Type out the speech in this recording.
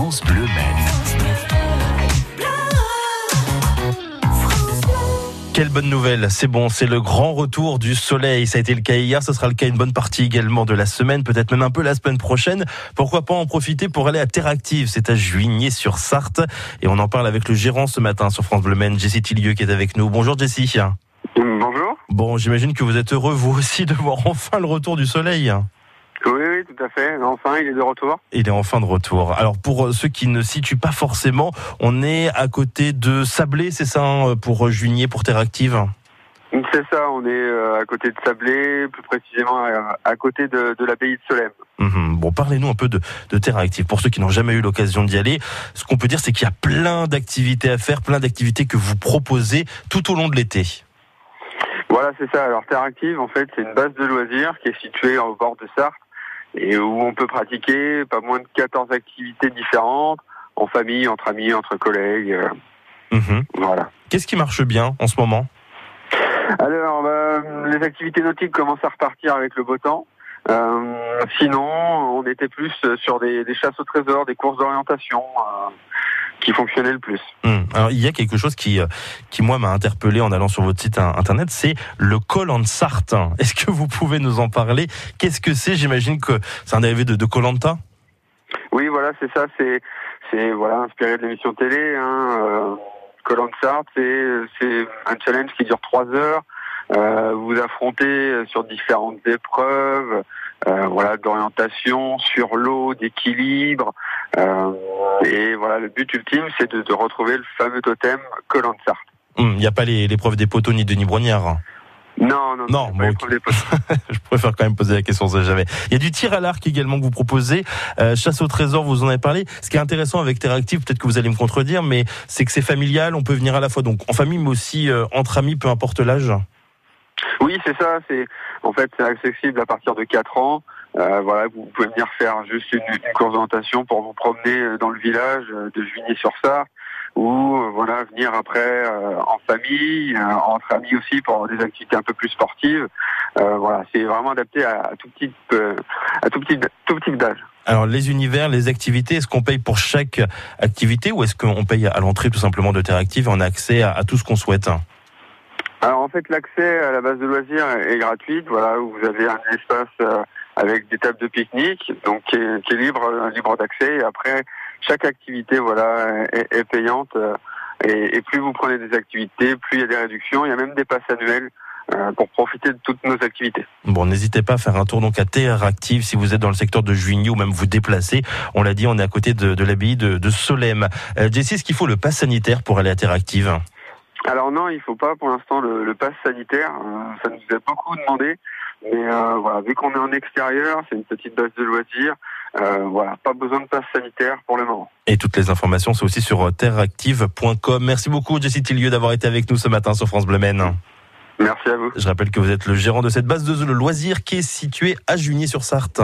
France Bleu Quelle bonne nouvelle, c'est bon, c'est le grand retour du soleil. Ça a été le cas hier, ce sera le cas une bonne partie également de la semaine, peut-être même un peu la semaine prochaine. Pourquoi pas en profiter pour aller à Terre-Active, c'est à Juigné-sur-Sarthe. Et on en parle avec le gérant ce matin sur France Bleu Maine, Jessie Tillieu qui est avec nous. Bonjour Jessie. Bonjour. Bon, j'imagine que vous êtes heureux vous aussi de voir enfin le retour du soleil. Oui, oui, tout à fait. Enfin, il est de retour. Il est enfin de retour. Alors pour euh, ceux qui ne situent pas forcément, on est à côté de Sablé, c'est ça, hein, pour euh, Juigné, pour Terre Active? C'est ça, on est euh, à côté de Sablé, plus précisément à, côté de, de l'abbaye de Solem. Mhm. Bon, parlez-nous un peu de, de Terre Active. Pour ceux qui n'ont jamais eu l'occasion d'y aller, ce qu'on peut dire, c'est qu'il y a plein d'activités à faire, plein d'activités que vous proposez tout au long de l'été. Voilà, c'est ça. Alors Terre Active, en fait, c'est une base de loisirs qui est située au bord de Sarthe et où on peut pratiquer pas moins de 14 activités différentes, en famille, entre amis, entre collègues. Euh, mhm. Voilà. Qu'est-ce qui marche bien en ce moment? Alors, bah, les activités nautiques commencent à repartir avec le beau temps. Euh, sinon, on était plus sur des, des, chasses au trésor, des courses d'orientation. Euh, qui fonctionnait le plus. Hmm. Alors il y a quelque chose qui, euh, qui moi m'a interpellé en allant sur votre site internet, c'est le col en Sarthe. Est-ce que vous pouvez nous en parler? Qu'est-ce que c'est? J'imagine que c'est un dérivé de Colanta. oui, voilà, c'est ça. C'est c'est voilà inspiré de l'émission télé. Hein, euh, Sarthe, c'est c'est un challenge qui dure trois heures. Euh, vous affrontez sur différentes épreuves. Euh, voilà, d'orientation sur l'eau, d'équilibre. Euh, et voilà, le but ultime, c'est de, de, retrouver le fameux totem Sarthe. Il n'y a pas l'épreuve des poteaux ni Denis Brognard. Non, non, non. bon, je préfère quand même poser la question, on sait jamais. Il y a du tir à l'arc également que vous proposez. Euh, chasse au trésor, vous en avez parlé. Ce qui est intéressant avec Terractive, peut-être que vous allez me contredire, mais c'est que c'est familial. On peut venir à la fois donc en famille, mais aussi euh, entre amis, peu importe l'âge. Oui, c'est ça. C'est en fait c'est accessible à partir de 4 ans. Euh, voilà, vous pouvez venir faire juste une, une course d'orientation pour vous promener euh, dans le village euh, de Juigné-sur-Sarthe ou voilà venir après en famille, entre amis aussi pour des activités un peu plus sportives. voilà, c'est vraiment adapté à, tout type, à tout petit, tout d'âge. Alors les univers, les activités, est-ce qu'on paye pour chaque activité ou est-ce qu'on paye à l'entrée tout simplement de Terre Active et on a accès à tout ce qu'on souhaite? Alors en fait, l'accès à la base de loisirs est gratuit. Voilà, vous avez un espace euh, avec des tables de pique-nique, donc qui est, libre, euh, libre d'accès. Et après, chaque activité, voilà, est, payante. Euh, et, et, plus vous prenez des activités, plus il y a des réductions. Il y a même des passes annuelles pour profiter de toutes nos activités. Bon, n'hésitez pas à faire un tour donc à TR Active si vous êtes dans le secteur de Juigny ou même vous déplacer. On l'a dit, on est à côté de, de l'abbaye de, de Solem. Euh, est-ce qu'il faut le pass sanitaire pour aller à Terre Active? Alors non, il faut pas pour l'instant le, le pass sanitaire. Euh, ça nous a beaucoup demandé, mais euh, voilà, vu qu'on est en extérieur, c'est une petite base de loisirs. Euh, voilà, pas besoin de passe sanitaire pour le moment. Et toutes les informations sont aussi sur terreactive.com. Merci beaucoup Jessie Tillieu d'avoir été avec nous ce matin sur France Bleu Maine. Merci à vous. Je rappelle que vous êtes le gérant de cette base de loisirs qui est située à Junier-sur-Sarthe.